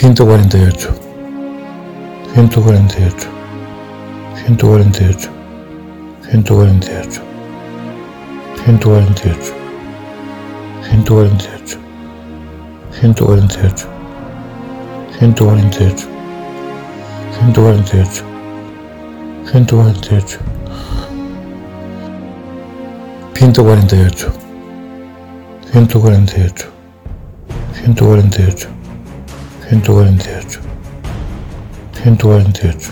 148, 148, 148, 148, 148, 148, 148, 148, 148, 148, 148, 148, 148. 148, 148,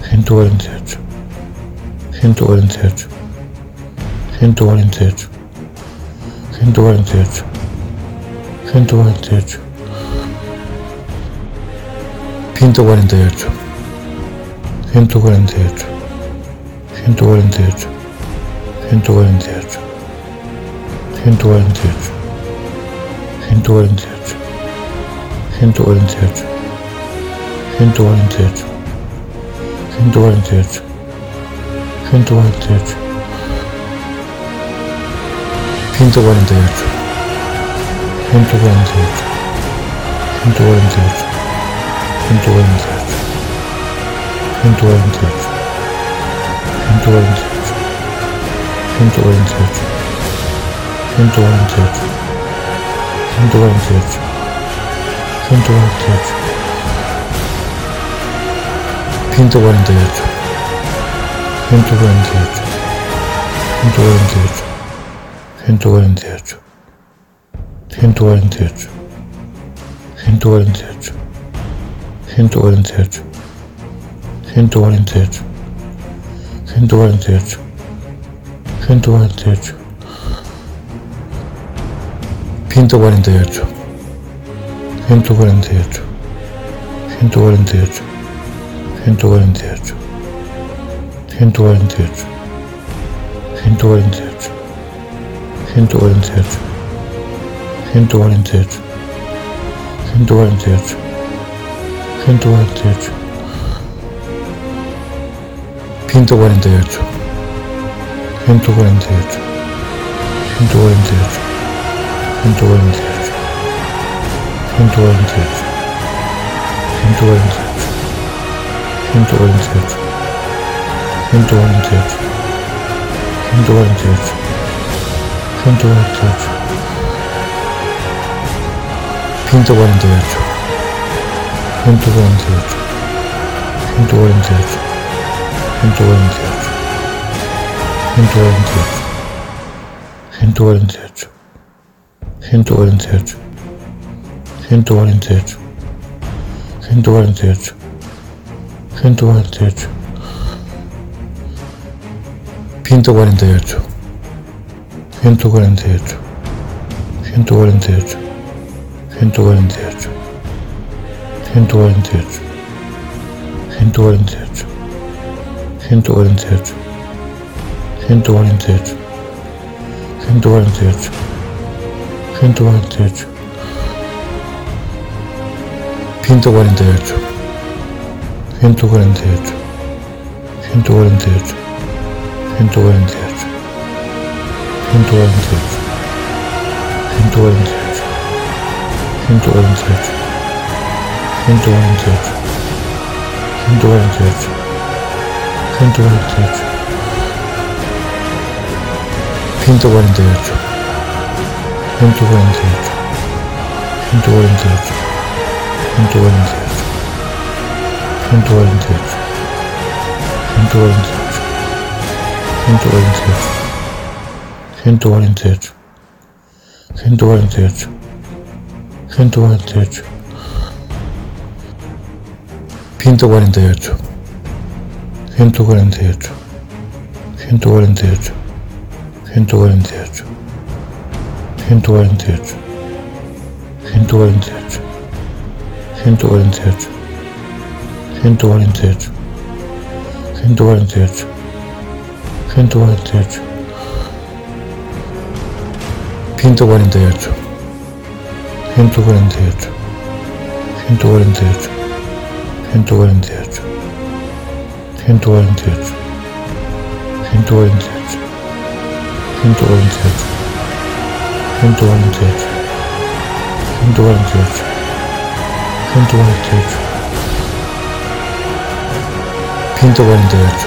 148, 148, 148, 148, 148, 148, 148, 148, 148, 148, 148. Sento orientado. Sento orientado. Sento orientado. Sento orientado. Sento orientado. Sento orientado. Sento orientado. Sento orientado. Sento orientado. Sento orientado. Sento orientado. Sento orientado. Sento orientado. 128 148 148 148 148 148 148 148 148 148 148 148 148, 148, 148, 148, 148, 148, 148, 148, 148, 148, 148, 148, 148. 힘줘봐 힘줘야지 힘줘봐 힘줘야지 힘줘봐 힘줘야지 힘줘봐 힘줘야지 힘줘봐 힘줘야지 힘줘봐 힘줘야지 힘줘봐 힘줘야지 힘줘봐 힘줘야지 힘줘봐 힘줘야지 힘줘봐 힘줘야지 힘줘봐 힘줘야지 힘줘봐 힘줘야지 힘줘봐 힘줘야지 148, 148, 148, 148, 148, 148, 148, 148, 148, 148, 148, 148, 148 148, 148, 148, 148, 148, 148, 148, 148, 148, 148, 148, 148, 148. 127, 127, 127, 128, 148, 148, 148, 148, 148, 148, 148, 148, 148. Хэн дугаар нь зөөж. Хэн дугаар нь зөөж. Хэн дугаар нь зөөж. Хэн дугаар нь зөөж. Хэн дугаар нь зөөж. Хэн дугаар нь зөөж. Хэн дугаар нь зөөж. Хэн дугаар нь зөөж. Хэн дугаар нь зөөж. Хэн дугаар нь зөөж. Хэн дугаар нь зөөж. Хэн дугаар нь зөөж. Хэн дугаар нь зөөж. 148 148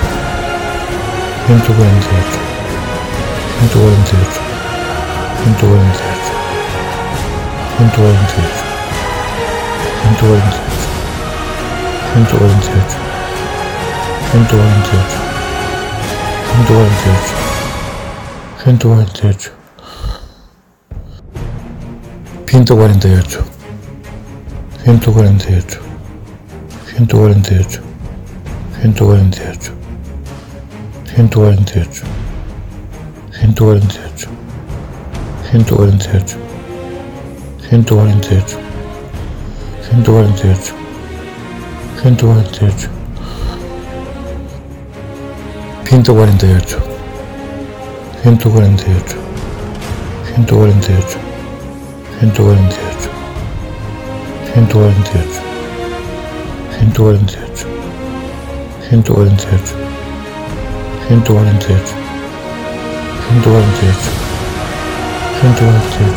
148 148 148 148 148 148 148 148 148 148 148 148 148 148 148 148 148 148 148 148 148 148 148 148 148 148 148 148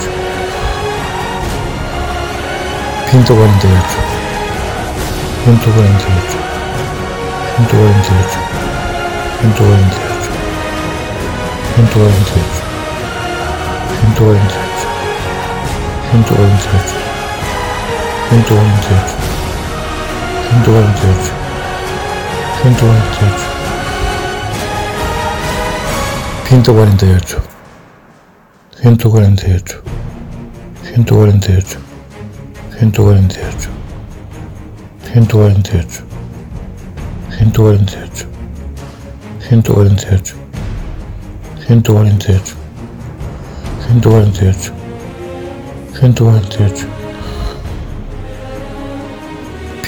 148 148 148 148 148 148 148 148 148 148 148 148 148 148 148 148 148 148 148 148 148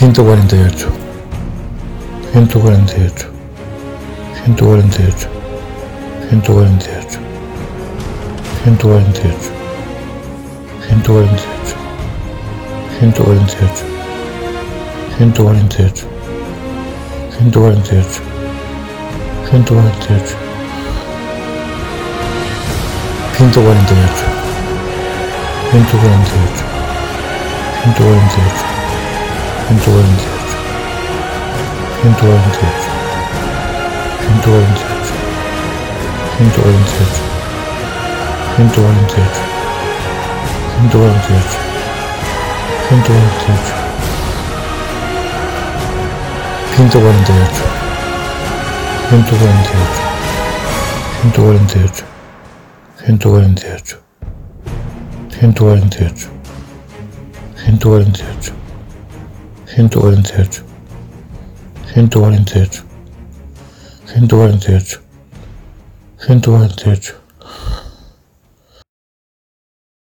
148 148 148 148 148 148 148 148 148 148 148 148 148 148 148 148 148 148 148 148 148 148 148 148 148 148 148 148 148 148